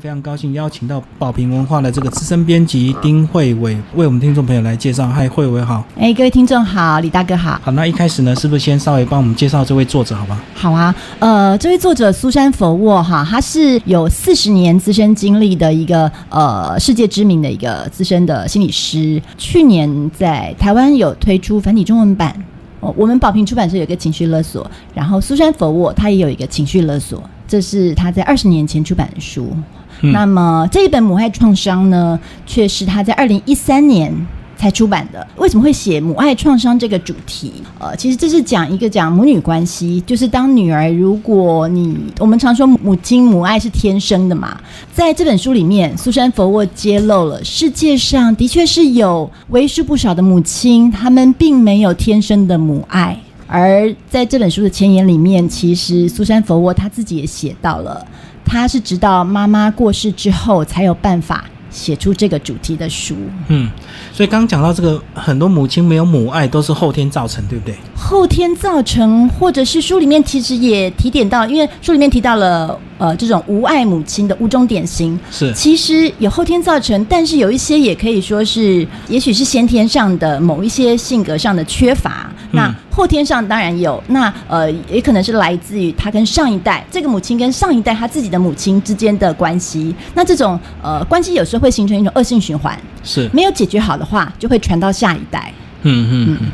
非常高兴邀请到宝瓶文化的这个资深编辑丁慧伟为我们听众朋友来介绍。嗨，慧伟好。哎，各位听众好，李大哥好。好，那一开始呢，是不是先稍微帮我们介绍这位作者，好吧？好啊，呃，这位作者苏珊·佛沃哈，他是有四十年资深经历的一个呃世界知名的一个资深的心理师。去年在台湾有推出繁体中文版。哦，我们宝瓶出版社有一个情绪勒索，然后苏珊·佛沃他也有一个情绪勒索，这是他在二十年前出版的书。那么这一本母爱创伤呢，却是他在二零一三年才出版的。为什么会写母爱创伤这个主题？呃，其实这是讲一个讲母女关系，就是当女儿，如果你我们常说母亲母爱是天生的嘛，在这本书里面，苏珊·佛沃揭露了世界上的确是有为数不少的母亲，她们并没有天生的母爱。而在这本书的前言里面，其实苏珊·佛沃她自己也写到了。他是直到妈妈过世之后，才有办法写出这个主题的书。嗯，所以刚刚讲到这个，很多母亲没有母爱，都是后天造成，对不对？后天造成，或者是书里面其实也提点到，因为书里面提到了。呃，这种无爱母亲的五种典型是，其实有后天造成，但是有一些也可以说是，也许是先天上的某一些性格上的缺乏。那后天上当然有，那呃，也可能是来自于他跟上一代这个母亲跟上一代他自己的母亲之间的关系。那这种呃关系有时候会形成一种恶性循环，是没有解决好的话，就会传到下一代。嗯嗯嗯，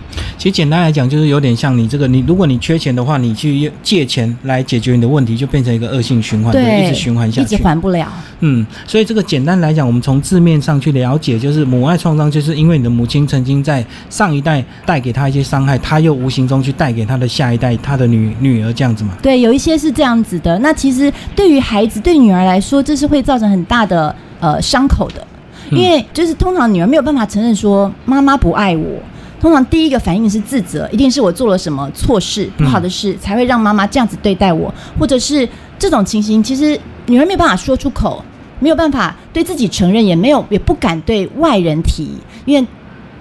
其实简单来讲，就是有点像你这个，你如果你缺钱的话，你去借钱来解决你的问题，就变成一个恶性循环，对，一直循环下去，一直还不了。嗯，所以这个简单来讲，我们从字面上去了解，就是母爱创伤，就是因为你的母亲曾经在上一代带给他一些伤害，他又无形中去带给他的下一代，他的女女儿这样子嘛？对，有一些是这样子的。那其实对于孩子，对女儿来说，这是会造成很大的呃伤口的，因为就是通常女儿没有办法承认说妈妈不爱我。通常第一个反应是自责，一定是我做了什么错事、不好的事，才会让妈妈这样子对待我，或者是这种情形，其实女儿没有办法说出口，没有办法对自己承认，也没有也不敢对外人提，因为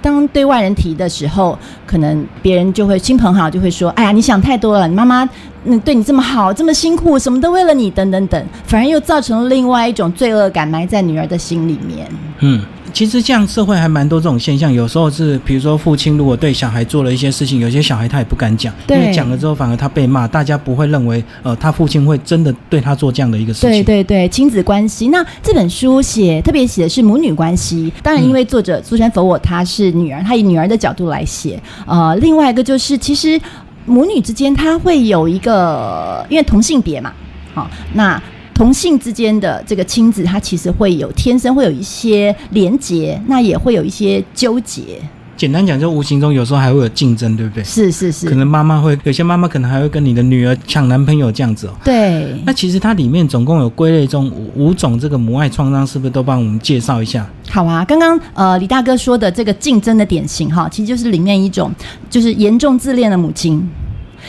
当对外人提的时候，可能别人就会亲朋好友就会说：“哎呀，你想太多了，你妈妈嗯对你这么好，这么辛苦，什么都为了你，等等等，反而又造成了另外一种罪恶感埋在女儿的心里面。”嗯。其实这样社会还蛮多这种现象，有时候是比如说父亲如果对小孩做了一些事情，有些小孩他也不敢讲，因为讲了之后反而他被骂，大家不会认为呃他父亲会真的对他做这样的一个事情。对对对，亲子关系。那这本书写特别写的是母女关系，当然因为作者苏珊佛我她是女儿，她以女儿的角度来写。呃，另外一个就是其实母女之间她会有一个，因为同性别嘛，好那。同性之间的这个亲子，他其实会有天生会有一些连结，那也会有一些纠结。简单讲，就无形中有时候还会有竞争，对不对？是是是。可能妈妈会有些妈妈可能还会跟你的女儿抢男朋友这样子哦。对。那其实它里面总共有归类中五种这个母爱创伤，是不是都帮我们介绍一下？好啊，刚刚呃李大哥说的这个竞争的典型哈，其实就是里面一种就是严重自恋的母亲。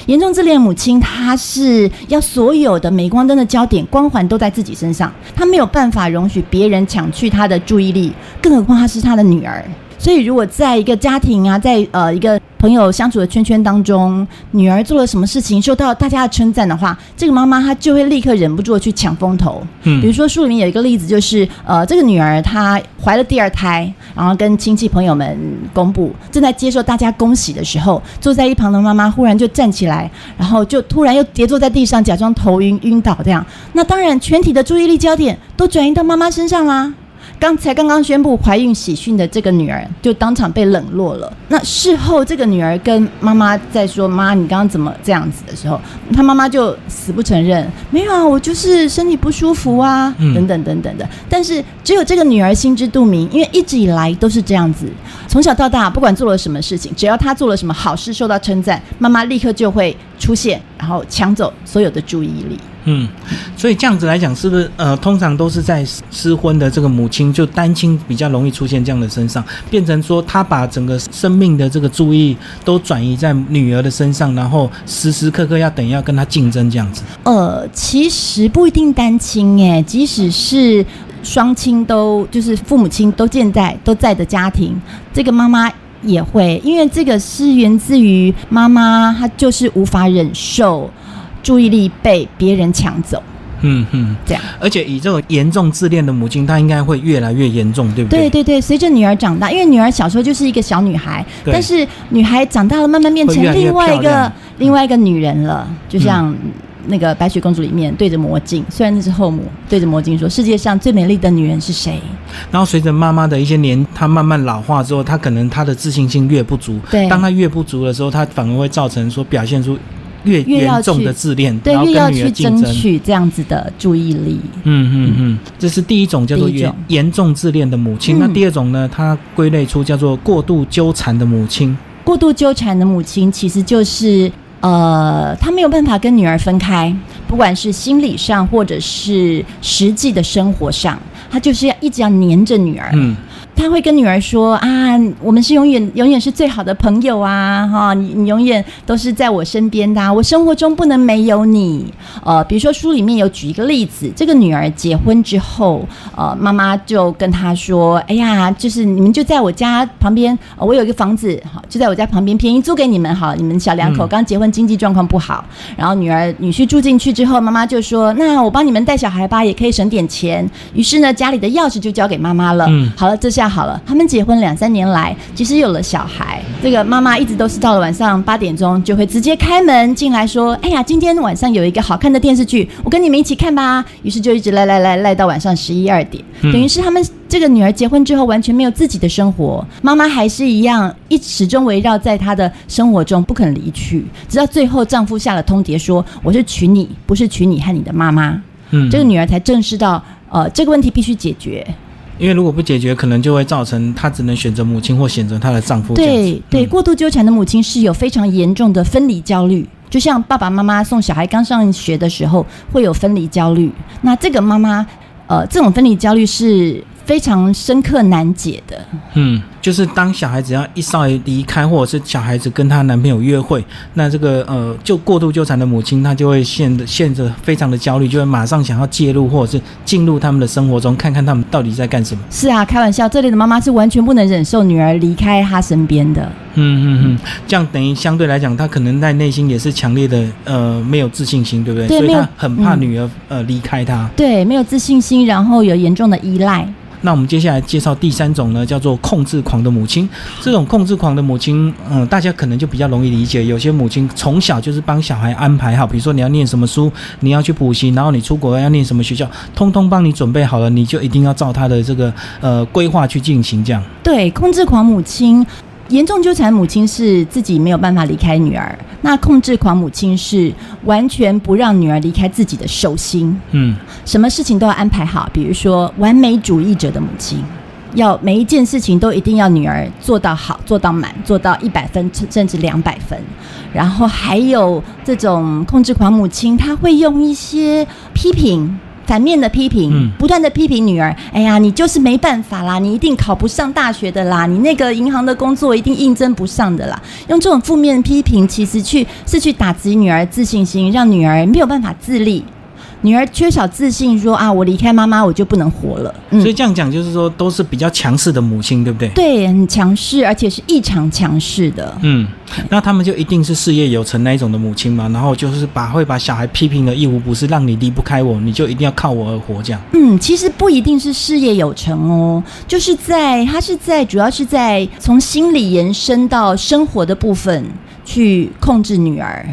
严重自恋母亲，她是要所有的镁光灯的焦点、光环都在自己身上，她没有办法容许别人抢去她的注意力，更何况她是她的女儿。所以，如果在一个家庭啊，在呃一个朋友相处的圈圈当中，女儿做了什么事情受到大家的称赞的话，这个妈妈她就会立刻忍不住去抢风头。嗯，比如说书里面有一个例子，就是呃这个女儿她怀了第二胎，然后跟亲戚朋友们公布，正在接受大家恭喜的时候，坐在一旁的妈妈忽然就站起来，然后就突然又跌坐在地上，假装头晕晕倒这样。那当然，全体的注意力焦点都转移到妈妈身上啦。刚才刚刚宣布怀孕喜讯的这个女儿，就当场被冷落了。那事后，这个女儿跟妈妈在说：“妈，你刚刚怎么这样子？”的时候，她妈妈就死不承认：“没有啊，我就是身体不舒服啊，等等等等的。”但是只有这个女儿心知肚明，因为一直以来都是这样子，从小到大，不管做了什么事情，只要她做了什么好事受到称赞，妈妈立刻就会出现，然后抢走所有的注意力。嗯，所以这样子来讲，是不是呃，通常都是在失婚的这个母亲，就单亲比较容易出现这样的身上，变成说他把整个生命的这个注意都转移在女儿的身上，然后时时刻刻要等要跟他竞争这样子。呃，其实不一定单亲哎，即使是双亲都就是父母亲都健在都在的家庭，这个妈妈也会，因为这个是源自于妈妈她就是无法忍受。注意力被别人抢走，嗯嗯，这样。而且以这种严重自恋的母亲，她应该会越来越严重，对不对？对对对，随着女儿长大，因为女儿小时候就是一个小女孩，但是女孩长大了，慢慢变成另外一个另外一个女人了，就像。那个白雪公主里面对着魔镜，虽然那是后母对着魔镜说：“世界上最美丽的女人是谁然后随着妈妈的一些年，她慢慢老化之后，她可能她的自信心越不足。对当她越不足的时候，她反而会造成说表现出越越要严重去的自恋，？”对越要去争。取这样子的注意力。嗯嗯嗯，这是第一种叫做严严重自恋的母亲。嗯那第二种呢，它归类出叫做过度纠缠的母亲。过度纠缠的母亲，其实就是呃，她没有办法跟女儿分开，不管是心理上或者是实际的生活上，她就是要一直要黏着女儿。嗯，他会跟女儿说啊，我们是永远永远是最好的朋友啊，哈，你你永远都是在我身边的、啊，我生活中不能没有你。呃，比如说书里面有举一个例子，这个女儿结婚之后，呃，妈妈就跟她说，哎呀，就是你们就在我家旁边，呃我有一个房子，好，就在我家旁边，便宜租给你们，好，你们小两口嗯刚结婚，经济状况不好，然后女儿女婿住进去之后，妈妈就说，那我帮你们带小孩吧，也可以省点钱。于是呢，家里的钥匙就交给妈妈了。嗯好了，这下好了。他们结婚两三年来，其实有了小孩，这个妈妈一直都是到了晚上八点钟就会直接开门进来说：“哎呀，今天晚上有一个好看的电视剧，我跟你们一起看吧。”于是就一直赖赖赖赖到晚上十一二点，嗯等于是他们这个女儿结婚之后完全没有自己的生活，妈妈还是一样一始终围绕在她的生活中不肯离去，直到最后丈夫下了通牒说：“我是娶你，不是娶你和你的妈妈。”嗯，这个女儿才正视到，呃，这个问题必须解决。因为如果不解决，可能就会造成她只能选择母亲或选择她的丈夫。对对，嗯过度纠缠的母亲是有非常严重的分离焦虑，就像爸爸妈妈送小孩刚上学的时候会有分离焦虑。那这个妈妈，呃，这种分离焦虑是非常深刻难解的。嗯，就是当小孩子要一稍微离开，或者是小孩子跟她男朋友约会，那这个呃，就过度纠缠的母亲，她就会陷得陷着非常的焦虑，就会马上想要介入，或者是进入他们的生活中，看看他们到底在干什么。是啊，开玩笑，这里的妈妈是完全不能忍受女儿离开她身边的。嗯嗯嗯，这样等于相对来讲，他可能在内心也是强烈的呃没有自信心，对不对？所以对没有她很怕嗯女儿、呃离开他。对，没有自信心，然后有严重的依赖。那我们接下来介绍第三种呢，叫做控制狂的母亲。这种控制狂的母亲，嗯，大家可能就比较容易理解。有些母亲从小就是帮小孩安排好，比如说你要念什么书，你要去补习，然后你出国要念什么学校，通通帮你准备好了，你就一定要照他的这个呃规划去进行，这样。对，控制狂母亲，严重纠缠母亲是自己没有办法离开女儿，那控制狂母亲是完全不让女儿离开自己的手心，嗯什么事情都要安排好。比如说，完美主义者的母亲，要每一件事情都一定要女儿做到好、做到满、做到一百分甚至两百分。然后还有这种控制狂母亲，她会用一些批评。反面的批评，嗯不断的批评女儿。哎呀，你就是没办法啦，你一定考不上大学的啦，你那个银行的工作一定应征不上的啦。用这种负面批评，其实去是去打击女儿自信心，让女儿没有办法自立。女儿缺少自信说啊，我离开妈妈我就不能活了。嗯所以这样讲就是说，都是比较强势的母亲，对不对？对，很强势，而且是异常强势的。嗯，那他们就一定是事业有成那一种的母亲嘛，然后就是把会把小孩批评的一无不是，让你离不开我，你就一定要靠我而活这样。嗯，其实不一定是事业有成哦，就是在他是在主要是在从心理延伸到生活的部分去控制女儿，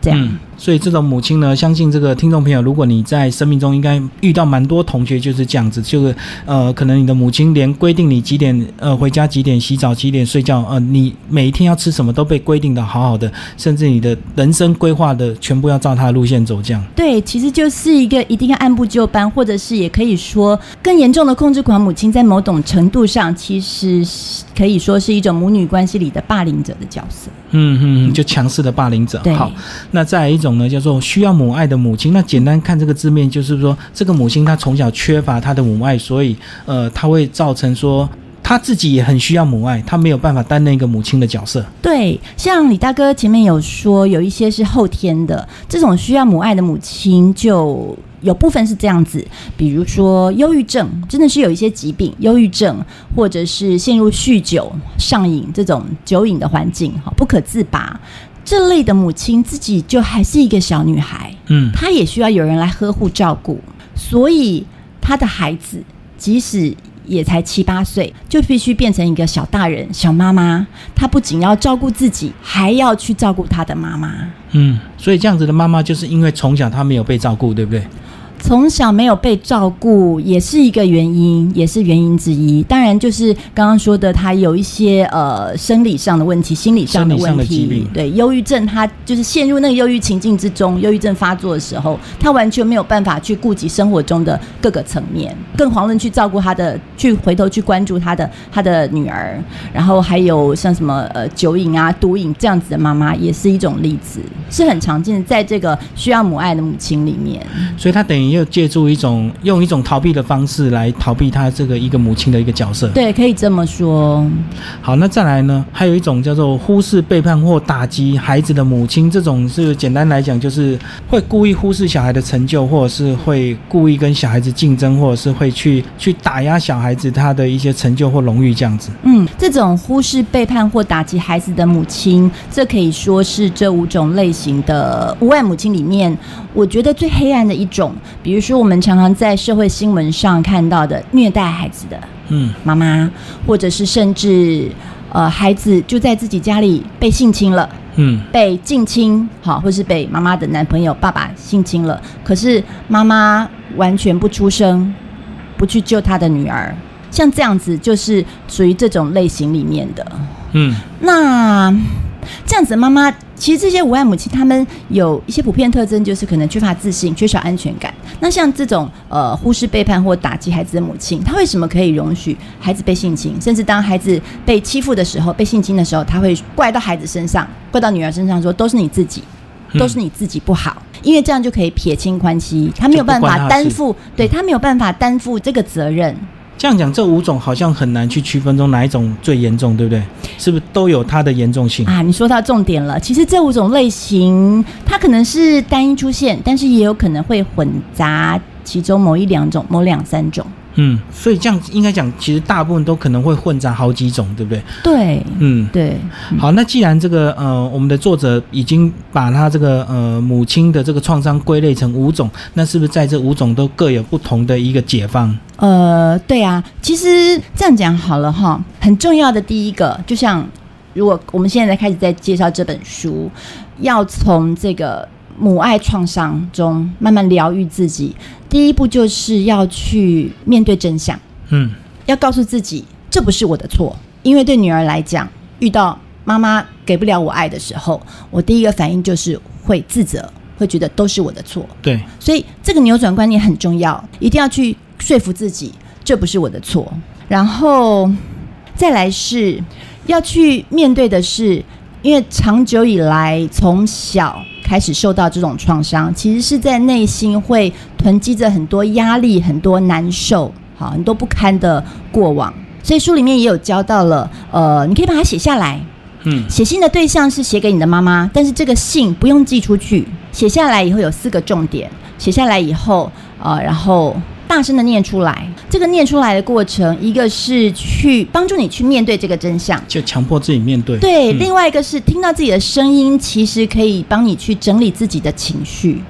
这样。嗯，所以这种母亲呢，相信这个听众朋友，如果你在生命中应该遇到蛮多同学就是这样子，就是呃，可能你的母亲连规定你几点呃回家几点洗澡几点睡觉，呃，你每一天要吃什么都被规定的好好的，甚至你的人生规划的全部要照他的路线走这样。对，其实就是一个一定要按部就班，或者是也可以说更严重的控制狂母亲，在某种程度上，其实是可以说是一种母女关系里的霸凌者的角色。嗯嗯，嗯就强势的霸凌者。好，那再来一种种呢，叫做需要母爱的母亲。那简单看这个字面，就是说这个母亲她从小缺乏她的母爱，所以呃，她会造成说她自己也很需要母爱，她没有办法担任一个母亲的角色。对，像李大哥前面有说，有一些是后天的，这种需要母爱的母亲就。有部分是这样子，比如说忧郁症，真的是有一些疾病，忧郁症，或者是陷入酗酒、上瘾这种酒瘾的环境，哈，不可自拔。这类的母亲自己就还是一个小女孩，嗯她也需要有人来呵护照顾，所以她的孩子即使也才七八岁，就必须变成一个小大人、小妈妈。她不仅要照顾自己，还要去照顾她的妈妈。嗯，所以这样子的妈妈，就是因为从小她没有被照顾，对不对？从小没有被照顾，也是一个原因，也是原因之一。当然，就是刚刚说的，他有一些呃生理上的问题、心理上的问题。对，忧郁症，他就是陷入那个忧郁情境之中，忧郁症发作的时候，他完全没有办法去顾及生活中的各个层面，更遑论去照顾他的，去回头去关注他的他的女儿。然后还有像什么呃酒瘾啊、毒瘾这样子的妈妈，也是一种例子，是很常见的，在这个需要母爱的母亲里面。所以他等于又借助一种用一种逃避的方式来逃避他这个一个母亲的一个角色。对，可以这么说。好，那再来呢？还有一种叫做忽视、背叛或打击孩子的母亲，这种是简单来讲，就是会故意忽视小孩的成就，或者是会故意跟小孩子竞争，或者是会去去打压小孩子他的一些成就或荣誉这样子。嗯，这种忽视、背叛或打击孩子的母亲，这可以说是这五种类型的无爱母亲里面，我觉得最黑暗的一种。比如说，我们常常在社会新闻上看到的虐待孩子的嗯妈妈，或者是甚至呃孩子就在自己家里被性侵了。嗯被近亲好，或是被妈妈的男朋友、爸爸性侵了，可是妈妈完全不出声，不去救她的女儿，像这样子就是属于这种类型里面的。嗯那这样子妈妈，其实这些无爱母亲，她们有一些普遍特征，就是可能缺乏自信、缺少安全感。那像这种呃忽视、背叛或打击孩子的母亲，她为什么可以容许孩子被性侵？甚至当孩子被欺负的时候、被性侵的时候，她会怪到孩子身上，怪到女儿身上说，都是你自己。嗯都是你自己不好，因为这样就可以撇清关系，他没有办法担负，对他没有办法担负这个责任。这样讲，这五种好像很难去区分中哪一种最严重，对不对？是不是都有它的严重性？啊，你说到重点了。其实这五种类型，它可能是单一出现，但是也有可能会混杂其中某一两种、某两三种。嗯，所以这样应该讲，其实大部分都可能会混杂好几种，对不对？对，嗯，对，好，那既然这个呃，我们的作者已经把他这个呃母亲的这个创伤归类成五种，那是不是在这五种都各有不同的一个解放？呃，对啊。其实这样讲好了哈，很重要的第一个，就像如果我们现在开始在介绍这本书，要从这个母爱创伤中慢慢疗愈自己，第一步就是要去面对真相。嗯要告诉自己这不是我的错，因为对女儿来讲，遇到妈妈给不了我爱的时候，我第一个反应就是会自责，会觉得都是我的错。对，所以这个扭转观念很重要，一定要去说服自己这不是我的错。然后再来是要去面对的是，因为长久以来从小开始受到这种创伤，其实是在内心会囤积着很多压力、很多难受、好很多不堪的过往。所以书里面也有教到了，呃，你可以把它写下来，嗯。写信的对象是写给你的妈妈，但是这个信不用寄出去，写下来以后有四个重点，写下来以后，呃，然后大声的念出来。这个念出来的过程，一个是去帮助你去面对这个真相。就强迫自己面对。对，嗯另外一个是听到自己的声音，其实可以帮你去整理自己的情绪。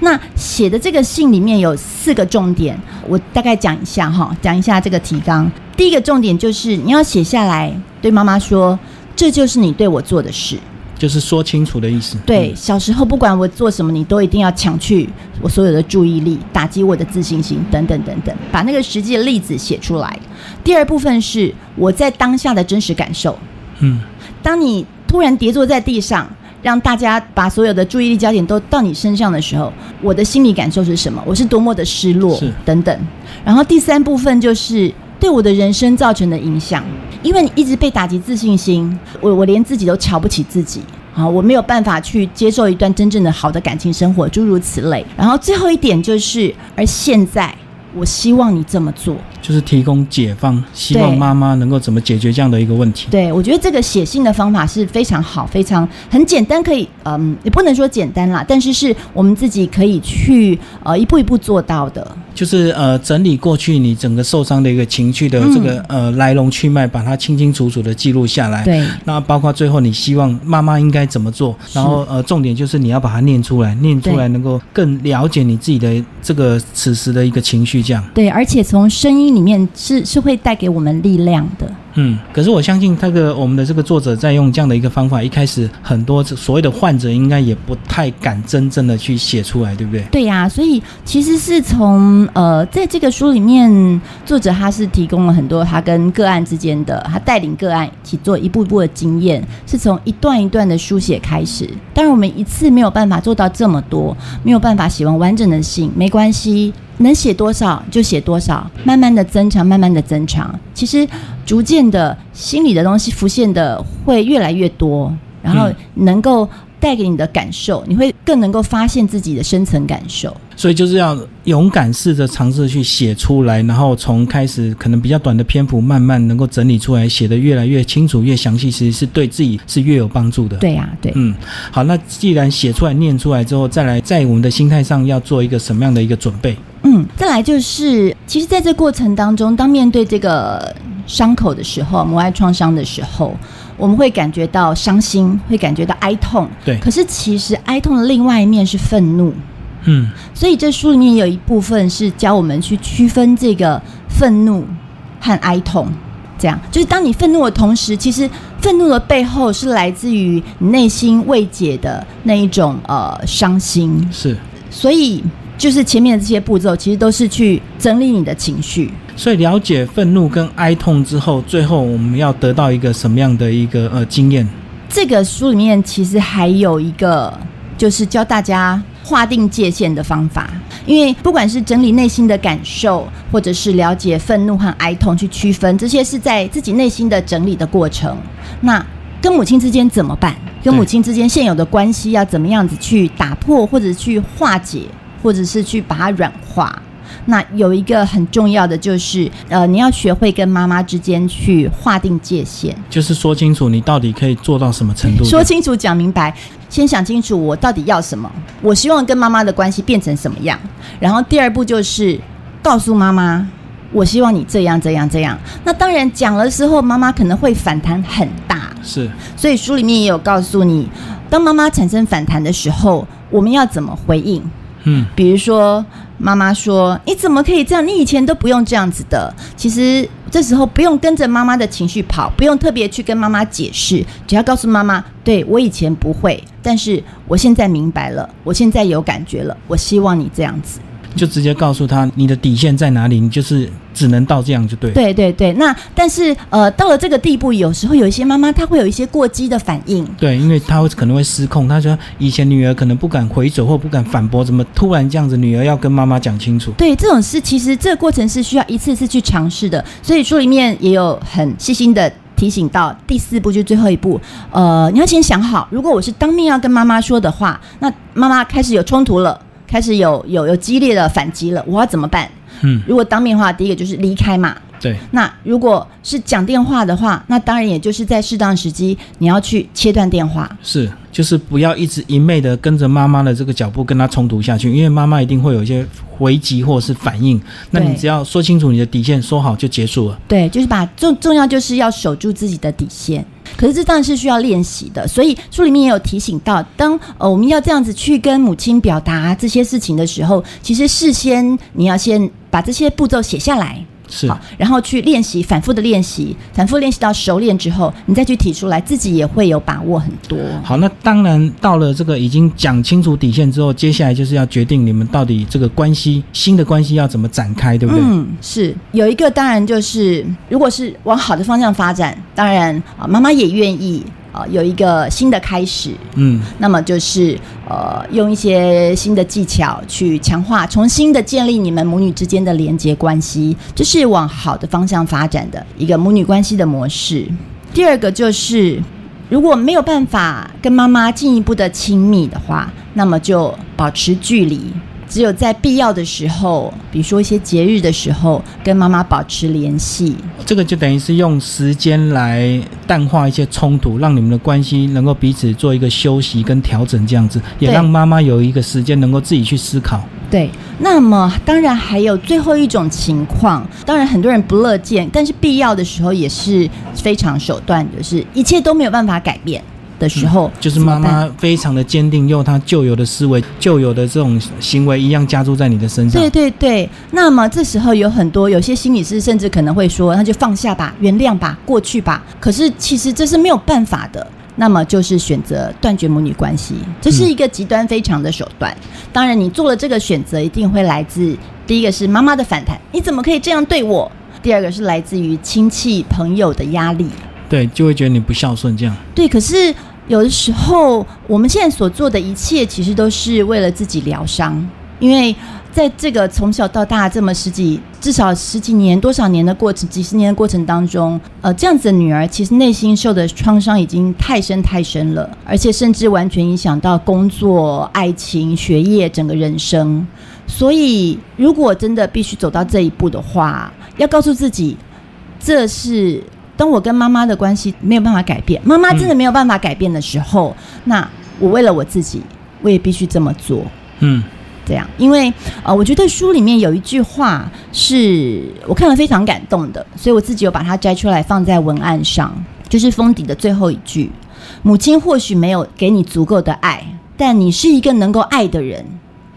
那写的这个信里面有四个重点，我大概讲一下哈，讲一下这个提纲。第一个重点就是你要写下来，对妈妈说，这就是你对我做的事。就是说清楚的意思。对，小时候不管我做什么，你都一定要抢去我所有的注意力，打击我的自信心，等等等等，把那个实际的例子写出来。第二部分是我在当下的真实感受。嗯当你突然跌坐在地上，让大家把所有的注意力焦点都到你身上的时候，我的心理感受是什么？我是多么的失落是，等等。然后第三部分就是对我的人生造成的影响，因为你一直被打击自信心，我我连自己都瞧不起自己。啊，我没有办法去接受一段真正的好的感情生活，诸如此类。然后最后一点就是，而现在我希望你这么做。就是提供解放，希望对妈妈能够怎么解决这样的一个问题。对，我觉得这个写信的方法是非常好，非常很简单，可以嗯，也不能说简单啦，但是是我们自己可以去呃一步一步做到的。就是呃，整理过去你整个受伤的一个情绪的这个、呃来龙去脉，把它清清楚楚的记录下来。对，那包括最后你希望妈妈应该怎么做，然后呃，重点就是你要把它念出来，念出来能够更了解你自己的这个此时的一个情绪，这样。对，而且从声音里面是是会带给我们力量的。嗯，可是我相信这个我们的这个作者在用这样的一个方法，一开始很多所谓的患者应该也不太敢真正的去写出来，对不对？对呀、所以其实是从呃，在这个书里面，作者他是提供了很多他跟个案之间的，他带领个案一起做一步一步的经验，是从一段一段的书写开始。当然，我们一次没有办法做到这么多，没有办法写完完整的信，没关系。能写多少就写多少，慢慢的增长，慢慢的增长。其实逐渐的，心里的东西浮现的会越来越多，然后能够带给你的感受，你会更能够发现自己的深层感受。所以就是要勇敢试着尝试去写出来，然后从开始可能比较短的篇幅，慢慢能够整理出来，写得越来越清楚、越详细，其实是对自己是越有帮助的。对呀、对。嗯，好，那既然写出来、念出来之后，再来在我们的心态上要做一个什么样的一个准备？嗯，再来就是，其实在这过程当中，当面对这个伤口的时候，母爱创伤的时候，我们会感觉到伤心，会感觉到哀痛。对可是其实哀痛的另外一面是愤怒，嗯，所以这书里面有一部分是教我们去区分这个愤怒和哀痛。这样，就是当你愤怒的同时，其实愤怒的背后是来自于你内心未解的那一种呃伤心。是。所以就是前面的这些步骤，其实都是去整理你的情绪。所以了解愤怒跟哀痛之后，最后我们要得到一个什么样的一个呃经验？这个书里面其实还有一个，就是教大家划定界限的方法。因为不管是整理内心的感受，或者是了解愤怒和哀痛，去区分这些是在自己内心的整理的过程。那跟母亲之间怎么办？跟母亲之间现有的关系要怎么样子去打破，或者去化解，或者是去把它软化？那有一个很重要的就是，呃，你要学会跟妈妈之间去划定界限。就是说清楚你到底可以做到什么程度。说清楚、讲明白，先想清楚我到底要什么，我希望跟妈妈的关系变成什么样。然后第二步就是告诉妈妈，我希望你这样、这样、这样。那当然讲了之后，妈妈可能会反弹很大，是所以书里面也有告诉你，当妈妈产生反弹的时候，我们要怎么回应。嗯，比如说，妈妈说：“你怎么可以这样？你以前都不用这样子的。”其实这时候不用跟着妈妈的情绪跑，不用特别去跟妈妈解释，只要告诉妈妈：“对我以前不会，但是我现在明白了，我现在有感觉了，我希望你这样子。”就直接告诉他你的底线在哪里，你就是只能到这样就对。对对对，那但是呃，到了这个地步，有时候有一些妈妈她会有一些过激的反应，对，因为她会可能会失控。她说以前女儿可能不敢回嘴或不敢反驳，怎么突然这样子，女儿要跟妈妈讲清楚？对这种事，其实这个过程是需要一次次去尝试的。所以书里面也有很细心的提醒到，第四步就是最后一步，呃，你要先想好，如果我是当面要跟妈妈说的话，那妈妈开始有冲突了，开始有有有激烈的反击了，我要怎么办？嗯，如果当面的话，第一个就是离开嘛。对，那如果是讲电话的话，那当然也就是在适当时机，你要去切断电话。是，就是不要一直一昧的跟着妈妈的这个脚步跟她冲突下去，因为妈妈一定会有一些回击或者是反应。那你只要说清楚你的底线，说好就结束了。对，就是把重重要就是要守住自己的底线。可是这当然是需要练习的，所以书里面也有提醒到，当呃我们要这样子去跟母亲表达这些事情的时候，其实事先你要先把这些步骤写下来，是，好，然后去练习，反复的练习，反复练习到熟练之后，你再去提出来，自己也会有把握很多。好，那当然到了这个已经讲清楚底线之后，接下来就是要决定你们到底这个关系新的关系要怎么展开，对不对？嗯，是有一个，当然就是，如果是往好的方向发展，当然啊，妈妈也愿意啊，有一个新的开始。嗯，那么就是呃，用一些新的技巧去强化、重新的建立你们母女之间的连接关系，这是往好的方向发展的一个母女关系的模式。第二个就是，如果没有办法跟妈妈进一步的亲密的话，那么就保持距离。只有在必要的时候，比如说一些节日的时候，跟妈妈保持联系。这个就等于是用时间来淡化一些冲突，让你们的关系能够彼此做一个休息跟调整，这样子也让妈妈有一个时间能够自己去思考。对，那么当然还有最后一种情况，当然很多人不乐见，但是必要的时候也是非常手段就，是一切都没有办法改变的时候，就是妈妈非常的坚定，用她旧有的思维、旧有的这种行为一样加注在你的身上。对对对，那么这时候有很多有些心理师甚至可能会说，那就放下吧，原谅吧，过去吧。可是其实这是没有办法的。那么就是选择断绝母女关系，这是一个极端非常的手段。当然，你做了这个选择，一定会来自第一个是妈妈的反弹，你怎么可以这样对我？第二个是来自于亲戚朋友的压力。对，就会觉得你不孝顺这样。对，可是有的时候，我们现在所做的一切，其实都是为了自己疗伤，因为在这个从小到大这么十几，至少十几年、多少年的过程，几十年的过程当中，呃，这样子的女儿，其实内心受的创伤已经太深太深了，而且甚至完全影响到工作、爱情、学业，整个人生。所以，如果真的必须走到这一步的话，要告诉自己，这是当我跟妈妈的关系没有办法改变，妈妈真的没有办法改变的时候，那我为了我自己，我也必须这么做。嗯，这样，因为呃，我觉得书里面有一句话是我看了非常感动的，所以我自己有把它摘出来放在文案上，就是封底的最后一句：母亲或许没有给你足够的爱，但你是一个能够爱的人。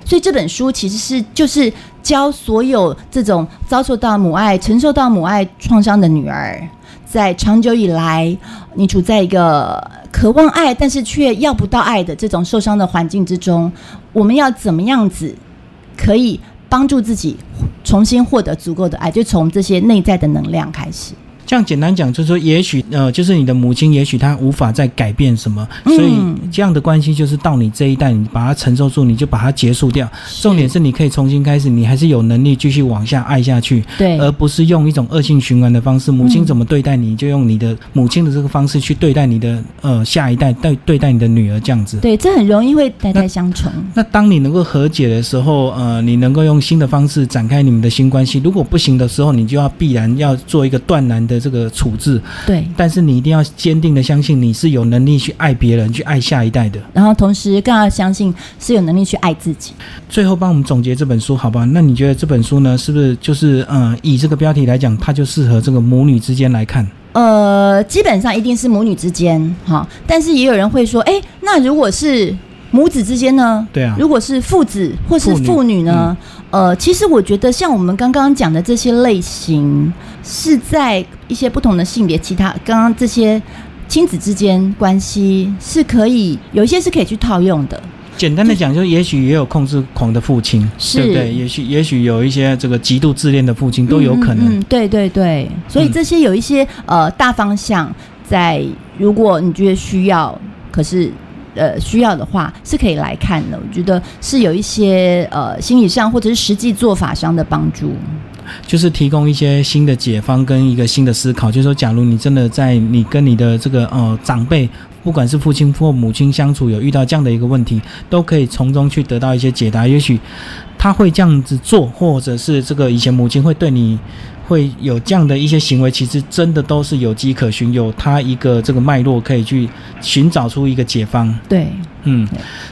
所以这本书其实是就是教所有这种遭受到母爱、承受到母爱创伤的女儿，在长久以来，你处在一个渴望爱，但是却要不到爱的这种受伤的环境之中，我们要怎么样子可以帮助自己重新获得足够的爱？就从这些内在的能量开始。这样简单讲，就是说，也许呃，就是你的母亲，也许她无法再改变什么，嗯所以这样的关系就是到你这一代，你把它承受住，你就把它结束掉。重点是你可以重新开始，你还是有能力继续往下爱下去，对，而不是用一种恶性循环的方式。母亲嗯怎么对待你，就用你的母亲的这个方式去对待你的呃下一代，对对待你的女儿这样子。对，这很容易会代代相传。那当你能够和解的时候，呃，你能够用新的方式展开你们的新关系。如果不行的时候，你就要必然要做一个断然的这个处置。对，但是你一定要坚定的相信你是有能力去爱别人、去爱下一代的。然后同时更要相信是有能力去爱自己。最后帮我们总结这本书，好不好？那你觉得这本书呢，是不是就是嗯，以这个标题来讲，它就适合这个母女之间来看？呃，基本上一定是母女之间哈，但是也有人会说，哎，那如果是母子之间呢？对啊，如果是父子或是父女父女呢？呃，其实我觉得像我们刚刚讲的这些类型，是在一些不同的性别，其他刚刚这些亲子之间关系是可以有一些是可以去套用的。简单的讲，就也许也有控制狂的父亲，是对不对？也许也许有一些这个极度自恋的父亲都有可能。嗯嗯嗯对对对，所以嗯这些有一些呃大方向，在如果你觉得需要，可是。呃，需要的话是可以来看的。我觉得是有一些呃心理上或者是实际做法上的帮助。就是提供一些新的解方跟一个新的思考，就是说，假如你真的在你跟你的这个呃长辈，不管是父亲或母亲相处有遇到这样的一个问题，都可以从中去得到一些解答。也许他会这样子做，或者是这个以前母亲会对你会有这样的一些行为，其实真的都是有迹可循，有他一个这个脉络可以去寻找出一个解方。对，嗯，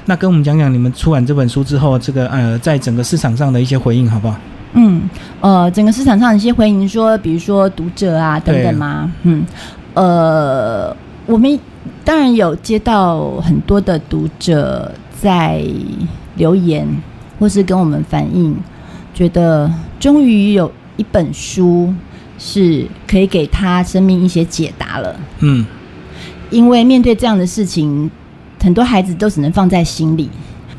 那跟我们讲讲你们出版这本书之后，这个呃，在整个市场上的一些回应，好不好？嗯，呃，整个市场上的一些回应说，比如说读者啊等等嘛，嗯，呃，我们当然有接到很多的读者在留言，或是跟我们反映，觉得终于有一本书是可以给他生命一些解答了。嗯，因为面对这样的事情，很多孩子都只能放在心里，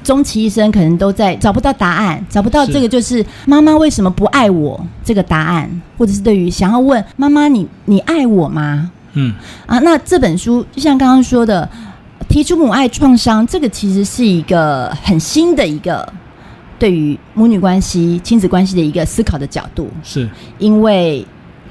终其一生可能都在找不到答案，找不到这个就是妈妈为什么不爱我这个答案，或者是对于想要问妈妈你你爱我吗？嗯，啊，那这本书就像刚刚说的，提出母爱创伤，这个其实是一个很新的一个对于母女关系、亲子关系的一个思考的角度。是因为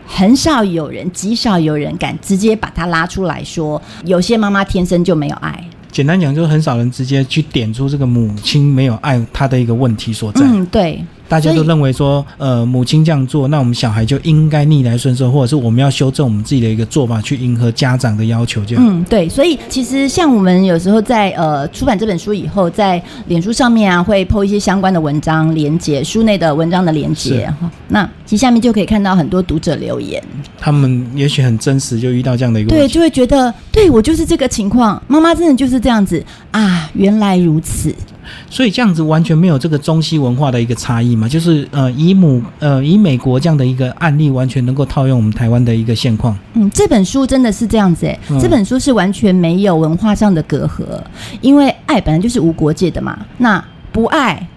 很少有人，极少有人敢直接把它拉出来说，有些妈妈天生就没有爱。简单讲，就是很少人直接去点出这个母亲没有爱他的一个问题所在。嗯，对。大家都认为说，呃，母亲这样做，那我们小孩就应该逆来顺受，或者是我们要修正我们自己的一个做法，去迎合家长的要求，这样。嗯，对，所以其实像我们有时候在呃出版这本书以后，在脸书上面啊会 po 一些相关的文章连接，书内的文章的连接哈。那其实下面就可以看到很多读者留言，他们也许很真实，就遇到这样的一个对，问题。就会觉得对我就是这个情况，妈妈真的就是这样子啊，原来如此。所以这样子完全没有这个中西文化的一个差异嘛，就是呃，以母呃以美国这样的一个案例，完全能够套用我们台湾的一个现况。嗯，这本书真的是这样子哎、嗯这本书是完全没有文化上的隔阂，因为爱本来就是无国界的嘛。那不爱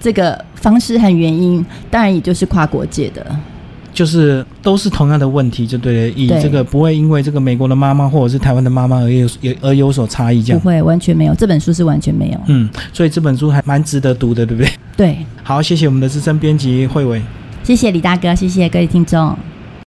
这个方式和原因，当然也就是跨国界的。就是都是同样的问题，就对了。以这个不会因为这个美国的妈妈或者是台湾的妈妈而有有而有所差异，这样。不会，完全没有。这本书是完全没有。嗯，所以这本书还蛮值得读的，对不对？对，好，谢谢我们的资深编辑慧伟。谢谢李大哥，谢谢各位听众。